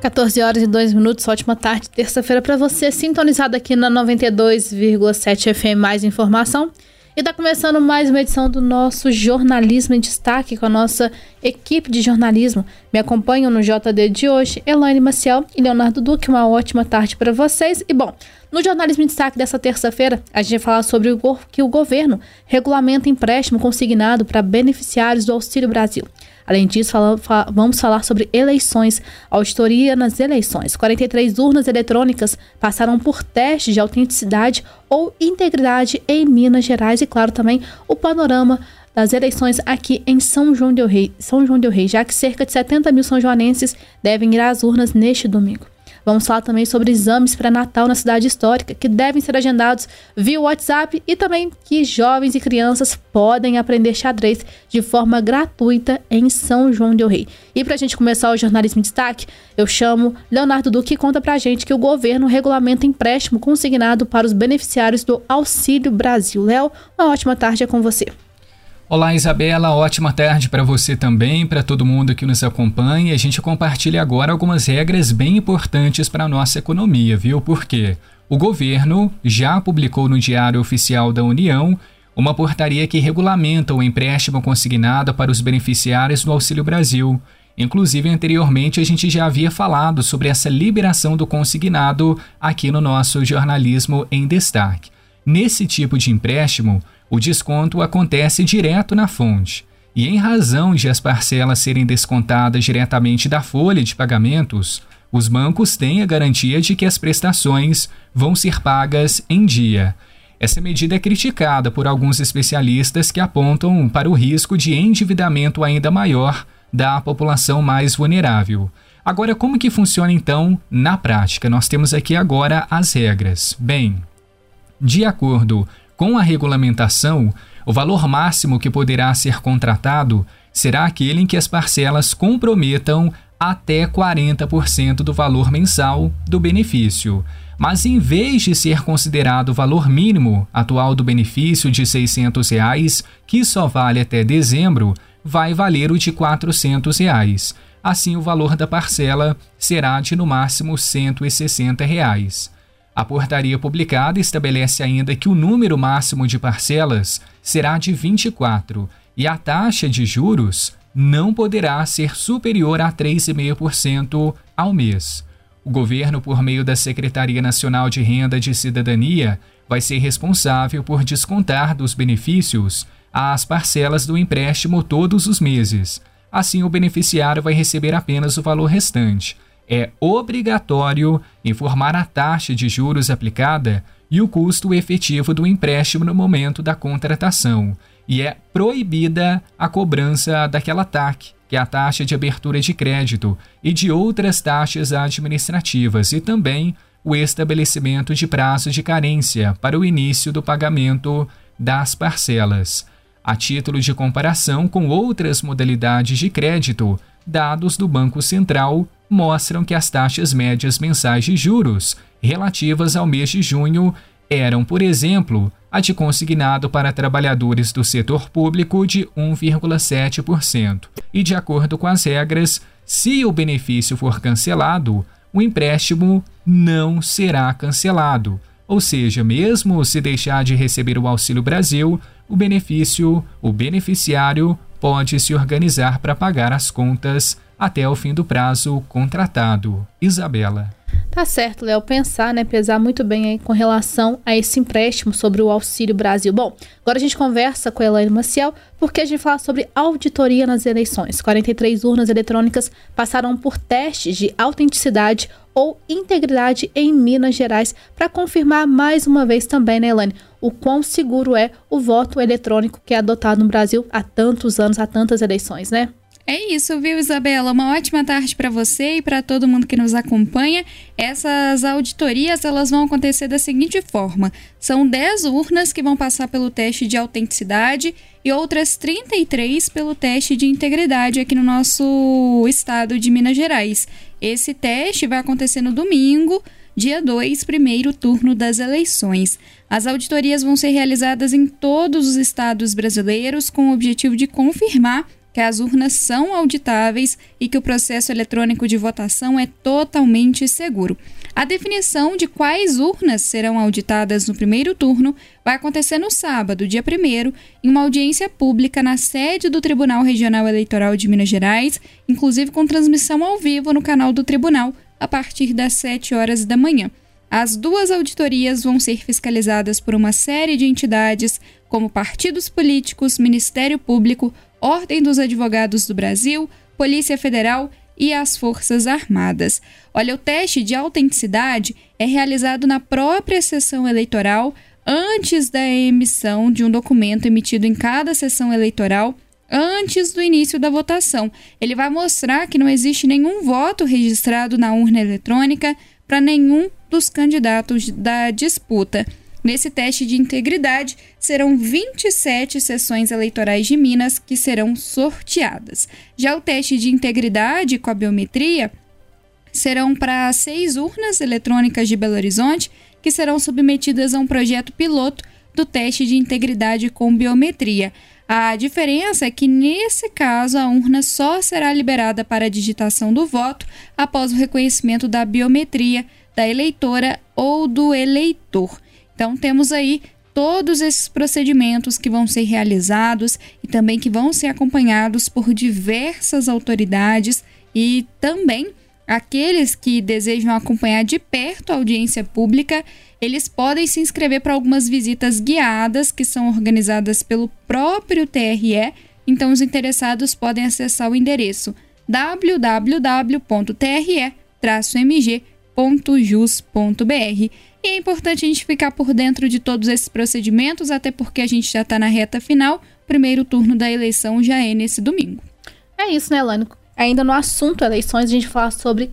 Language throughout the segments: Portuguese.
14 horas e 2 minutos, ótima tarde, terça-feira para você, sintonizado aqui na 92,7 FM Mais Informação. E está começando mais uma edição do nosso Jornalismo em Destaque com a nossa equipe de jornalismo. Me acompanham no JD de hoje, Elaine Maciel e Leonardo Duque. Uma ótima tarde para vocês. E bom, no Jornalismo em Destaque dessa terça-feira, a gente vai falar sobre o que o governo regulamenta empréstimo consignado para beneficiários do Auxílio Brasil. Além disso, vamos falar sobre eleições, auditoria nas eleições. 43 urnas eletrônicas passaram por teste de autenticidade ou integridade em Minas Gerais e, claro, também o panorama das eleições aqui em São João del Rei, São João del Rei, já que cerca de 70 mil são joanenses devem ir às urnas neste domingo. Vamos falar também sobre exames pré-natal na cidade histórica, que devem ser agendados via WhatsApp e também que jovens e crianças podem aprender xadrez de forma gratuita em São João del Rei. E para a gente começar o jornalismo em destaque, eu chamo Leonardo Duque que conta para a gente que o governo regulamenta empréstimo consignado para os beneficiários do Auxílio Brasil. Léo, uma ótima tarde é com você. Olá, Isabela, ótima tarde para você também, para todo mundo que nos acompanha. A gente compartilha agora algumas regras bem importantes para a nossa economia, viu? Porque o governo já publicou no Diário Oficial da União uma portaria que regulamenta o empréstimo consignado para os beneficiários do Auxílio Brasil. Inclusive, anteriormente a gente já havia falado sobre essa liberação do consignado aqui no nosso jornalismo em destaque. Nesse tipo de empréstimo, o desconto acontece direto na fonte. E em razão de as parcelas serem descontadas diretamente da folha de pagamentos, os bancos têm a garantia de que as prestações vão ser pagas em dia. Essa medida é criticada por alguns especialistas que apontam para o risco de endividamento ainda maior da população mais vulnerável. Agora, como que funciona então na prática? Nós temos aqui agora as regras. Bem, de acordo com a regulamentação, o valor máximo que poderá ser contratado será aquele em que as parcelas comprometam até 40% do valor mensal do benefício. Mas em vez de ser considerado o valor mínimo atual do benefício de 600 reais, que só vale até dezembro, vai valer o de 400 reais. Assim, o valor da parcela será de no máximo 160 reais. A portaria publicada estabelece ainda que o número máximo de parcelas será de 24 e a taxa de juros não poderá ser superior a 3,5% ao mês. O governo, por meio da Secretaria Nacional de Renda de Cidadania, vai ser responsável por descontar dos benefícios as parcelas do empréstimo todos os meses. Assim, o beneficiário vai receber apenas o valor restante é obrigatório informar a taxa de juros aplicada e o custo efetivo do empréstimo no momento da contratação, e é proibida a cobrança daquela TAC, que é a taxa de abertura de crédito, e de outras taxas administrativas, e também o estabelecimento de prazo de carência para o início do pagamento das parcelas. A título de comparação com outras modalidades de crédito, dados do Banco Central mostram que as taxas médias mensais de juros relativas ao mês de junho eram, por exemplo, a de consignado para trabalhadores do setor público de 1,7%. E de acordo com as regras, se o benefício for cancelado, o empréstimo não será cancelado. Ou seja, mesmo se deixar de receber o Auxílio Brasil, o benefício, o beneficiário pode se organizar para pagar as contas até o fim do prazo contratado. Isabela. Tá certo, Léo, pensar, né, pesar muito bem aí com relação a esse empréstimo sobre o Auxílio Brasil. Bom, agora a gente conversa com a Elaine Maciel, porque a gente fala sobre auditoria nas eleições. 43 urnas eletrônicas passaram por testes de autenticidade ou integridade em Minas Gerais para confirmar mais uma vez também, né, Elaine, o quão seguro é o voto eletrônico que é adotado no Brasil há tantos anos, há tantas eleições, né? É isso, viu, Isabela? Uma ótima tarde para você e para todo mundo que nos acompanha. Essas auditorias elas vão acontecer da seguinte forma: são 10 urnas que vão passar pelo teste de autenticidade e outras 33 pelo teste de integridade aqui no nosso estado de Minas Gerais. Esse teste vai acontecer no domingo, dia 2, primeiro turno das eleições. As auditorias vão ser realizadas em todos os estados brasileiros com o objetivo de confirmar que as urnas são auditáveis e que o processo eletrônico de votação é totalmente seguro. A definição de quais urnas serão auditadas no primeiro turno vai acontecer no sábado, dia 1, em uma audiência pública na sede do Tribunal Regional Eleitoral de Minas Gerais, inclusive com transmissão ao vivo no canal do tribunal, a partir das 7 horas da manhã. As duas auditorias vão ser fiscalizadas por uma série de entidades, como partidos políticos, Ministério Público, Ordem dos Advogados do Brasil, Polícia Federal e as Forças Armadas. Olha, o teste de autenticidade é realizado na própria sessão eleitoral antes da emissão de um documento emitido em cada sessão eleitoral antes do início da votação. Ele vai mostrar que não existe nenhum voto registrado na urna eletrônica para nenhum dos candidatos da disputa. Nesse teste de integridade, serão 27 sessões eleitorais de Minas que serão sorteadas. Já o teste de integridade com a biometria serão para seis urnas eletrônicas de Belo Horizonte, que serão submetidas a um projeto piloto do teste de integridade com biometria. A diferença é que, nesse caso, a urna só será liberada para a digitação do voto após o reconhecimento da biometria da eleitora ou do eleitor. Então, temos aí todos esses procedimentos que vão ser realizados e também que vão ser acompanhados por diversas autoridades e também aqueles que desejam acompanhar de perto a audiência pública, eles podem se inscrever para algumas visitas guiadas que são organizadas pelo próprio TRE. Então, os interessados podem acessar o endereço www.tre-mg.jus.br e é importante a gente ficar por dentro de todos esses procedimentos, até porque a gente já está na reta final. Primeiro turno da eleição já é nesse domingo. É isso, né, Lani? Ainda no assunto eleições, a gente fala sobre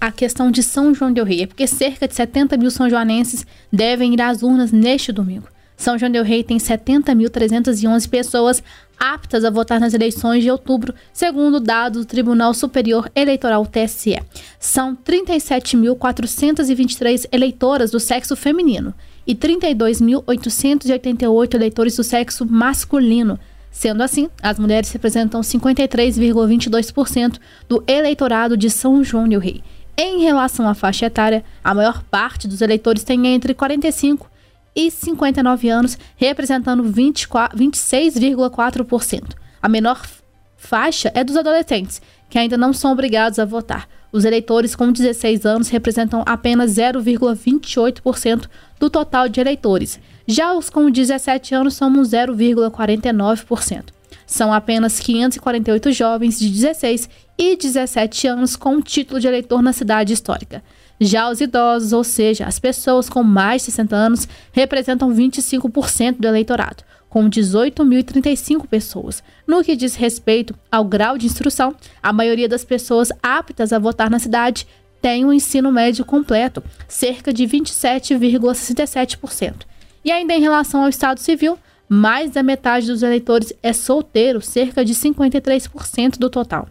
a questão de São João del Rei. É porque cerca de 70 mil são joanenses devem ir às urnas neste domingo. São João del Rei tem 70.311 pessoas aptas a votar nas eleições de outubro, segundo dados do Tribunal Superior Eleitoral TSE. São 37.423 eleitoras do sexo feminino e 32.888 eleitores do sexo masculino. Sendo assim, as mulheres representam 53,22% do eleitorado de São João del Rei. Em relação à faixa etária, a maior parte dos eleitores tem entre 45 e 59 anos, representando 26,4%. A menor faixa é dos adolescentes, que ainda não são obrigados a votar. Os eleitores com 16 anos representam apenas 0,28% do total de eleitores. Já os com 17 anos somos 0,49%. São apenas 548 jovens de 16 e 17 anos com título de eleitor na cidade histórica. Já os idosos, ou seja, as pessoas com mais de 60 anos, representam 25% do eleitorado, com 18.035 pessoas. No que diz respeito ao grau de instrução, a maioria das pessoas aptas a votar na cidade tem o um ensino médio completo, cerca de 27,67%. E ainda em relação ao Estado Civil, mais da metade dos eleitores é solteiro, cerca de 53% do total.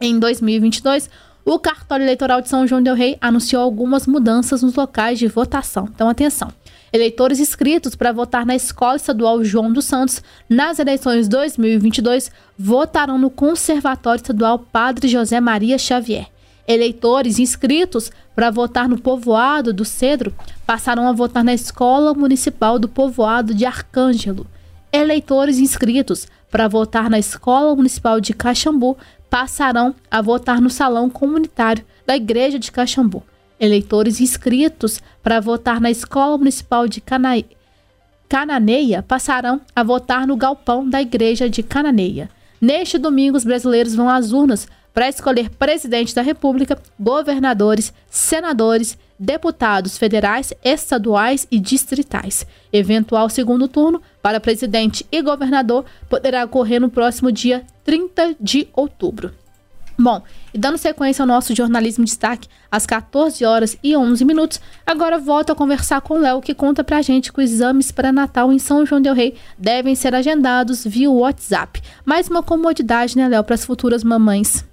Em 2022, o cartório eleitoral de São João del Rei anunciou algumas mudanças nos locais de votação. Então, atenção. Eleitores inscritos para votar na Escola Estadual João dos Santos nas eleições 2022 votarão no Conservatório Estadual Padre José Maria Xavier. Eleitores inscritos para votar no povoado do Cedro passarão a votar na Escola Municipal do Povoado de Arcângelo. Eleitores inscritos para votar na Escola Municipal de Caxambu passarão a votar no salão comunitário da Igreja de Caxambu. Eleitores inscritos para votar na Escola Municipal de Cana... Cananeia passarão a votar no galpão da Igreja de Cananeia. Neste domingo, os brasileiros vão às urnas para escolher presidente da República, governadores, senadores, deputados federais, estaduais e distritais. Eventual segundo turno para presidente e governador poderá ocorrer no próximo dia 30 de outubro. Bom, e dando sequência ao nosso jornalismo de destaque, às 14 horas e 11 minutos, agora volto a conversar com o Léo, que conta pra gente que os exames para Natal em São João del Rei devem ser agendados via WhatsApp. Mais uma comodidade, né, Léo, para as futuras mamães.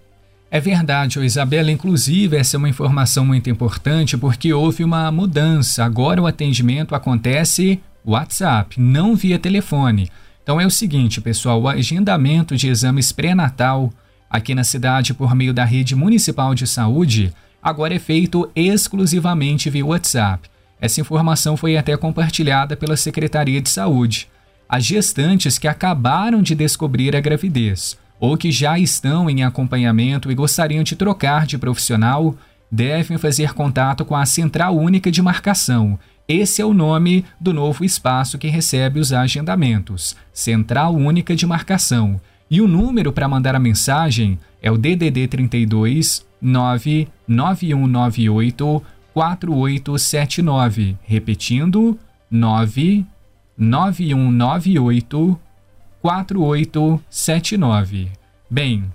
É verdade, Isabela. Inclusive, essa é uma informação muito importante porque houve uma mudança. Agora o atendimento acontece WhatsApp, não via telefone. Então é o seguinte, pessoal, o agendamento de exames pré-natal aqui na cidade por meio da rede municipal de saúde agora é feito exclusivamente via WhatsApp. Essa informação foi até compartilhada pela Secretaria de Saúde. As gestantes que acabaram de descobrir a gravidez ou que já estão em acompanhamento e gostariam de trocar de profissional devem fazer contato com a Central Única de Marcação. Esse é o nome do novo espaço que recebe os agendamentos, Central Única de Marcação. E o número para mandar a mensagem é o DDD 32 99198 4879. Repetindo, 99198 4879. Bem,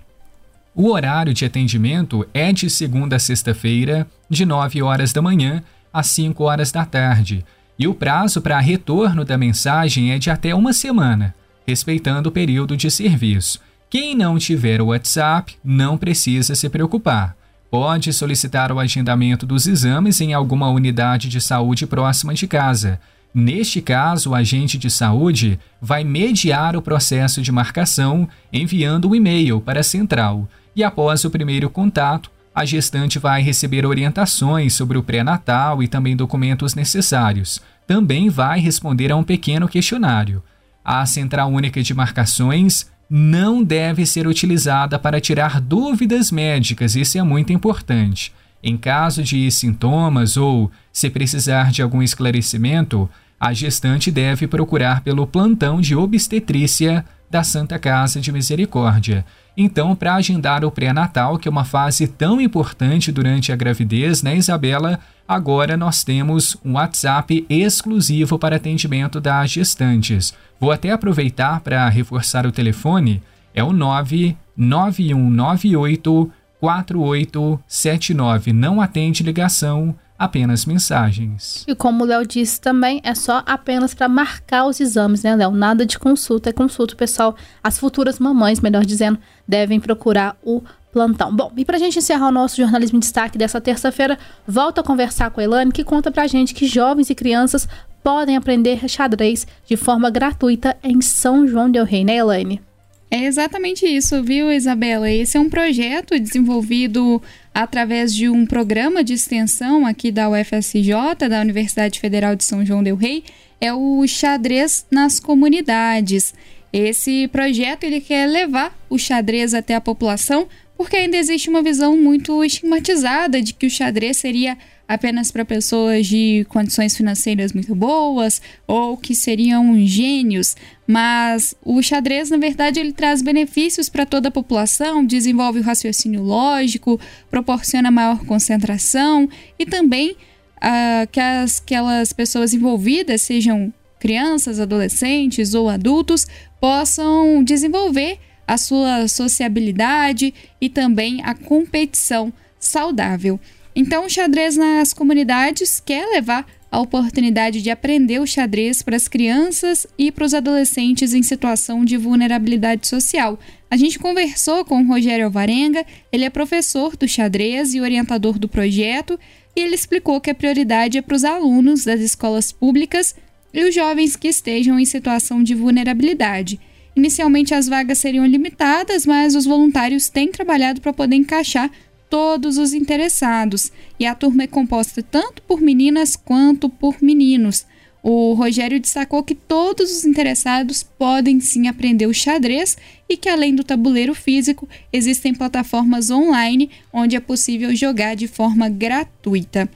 o horário de atendimento é de segunda a sexta-feira, de 9 horas da manhã às 5 horas da tarde, e o prazo para retorno da mensagem é de até uma semana, respeitando o período de serviço. Quem não tiver o WhatsApp não precisa se preocupar. Pode solicitar o agendamento dos exames em alguma unidade de saúde próxima de casa. Neste caso, o agente de saúde vai mediar o processo de marcação enviando um e-mail para a central e após o primeiro contato, a gestante vai receber orientações sobre o pré-natal e também documentos necessários. Também vai responder a um pequeno questionário. A Central Única de Marcações não deve ser utilizada para tirar dúvidas médicas, isso é muito importante. Em caso de sintomas ou se precisar de algum esclarecimento, a gestante deve procurar pelo plantão de obstetrícia da Santa Casa de Misericórdia. Então, para agendar o pré-natal, que é uma fase tão importante durante a gravidez, né, Isabela? Agora nós temos um WhatsApp exclusivo para atendimento das gestantes. Vou até aproveitar para reforçar o telefone, é o 99198 4879. Não atende ligação, apenas mensagens. E como o Léo disse também, é só apenas para marcar os exames, né, Léo? Nada de consulta, é consulta, pessoal. As futuras mamães, melhor dizendo, devem procurar o plantão. Bom, e para a gente encerrar o nosso jornalismo em destaque dessa terça-feira, volto a conversar com a Elane, que conta para a gente que jovens e crianças podem aprender xadrez de forma gratuita em São João del Rei, né, Elaine? É exatamente isso, viu, Isabela? Esse é um projeto desenvolvido através de um programa de extensão aqui da UFSJ, da Universidade Federal de São João del Rei, é o xadrez nas comunidades. Esse projeto ele quer levar o xadrez até a população, porque ainda existe uma visão muito estigmatizada de que o xadrez seria apenas para pessoas de condições financeiras muito boas ou que seriam gênios, mas o xadrez, na verdade, ele traz benefícios para toda a população, desenvolve o raciocínio lógico, proporciona maior concentração e também uh, que as, aquelas pessoas envolvidas, sejam crianças, adolescentes ou adultos, possam desenvolver a sua sociabilidade e também a competição saudável. Então, o xadrez nas comunidades quer levar a oportunidade de aprender o xadrez para as crianças e para os adolescentes em situação de vulnerabilidade social. A gente conversou com o Rogério Alvarenga, ele é professor do xadrez e orientador do projeto, e ele explicou que a prioridade é para os alunos das escolas públicas e os jovens que estejam em situação de vulnerabilidade. Inicialmente as vagas seriam limitadas, mas os voluntários têm trabalhado para poder encaixar todos os interessados, e a turma é composta tanto por meninas quanto por meninos. O Rogério destacou que todos os interessados podem sim aprender o xadrez e que, além do tabuleiro físico, existem plataformas online onde é possível jogar de forma gratuita.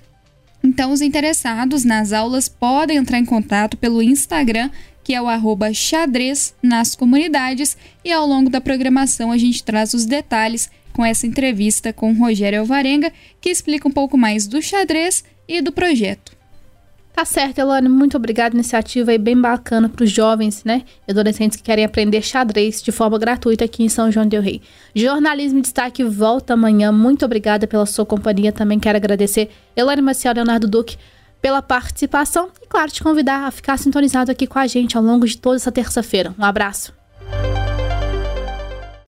Então, os interessados nas aulas podem entrar em contato pelo Instagram, que é o arroba xadrez nas comunidades, e ao longo da programação a gente traz os detalhes com essa entrevista com Rogério Alvarenga, que explica um pouco mais do xadrez e do projeto. Tá certo, Elane, muito obrigada. Iniciativa aí bem bacana para os jovens, né? Adolescentes que querem aprender xadrez de forma gratuita aqui em São João del Rei. Jornalismo em Destaque volta amanhã. Muito obrigada pela sua companhia. Também quero agradecer Elane Maciel Leonardo Duque pela participação e, claro, te convidar a ficar sintonizado aqui com a gente ao longo de toda essa terça-feira. Um abraço.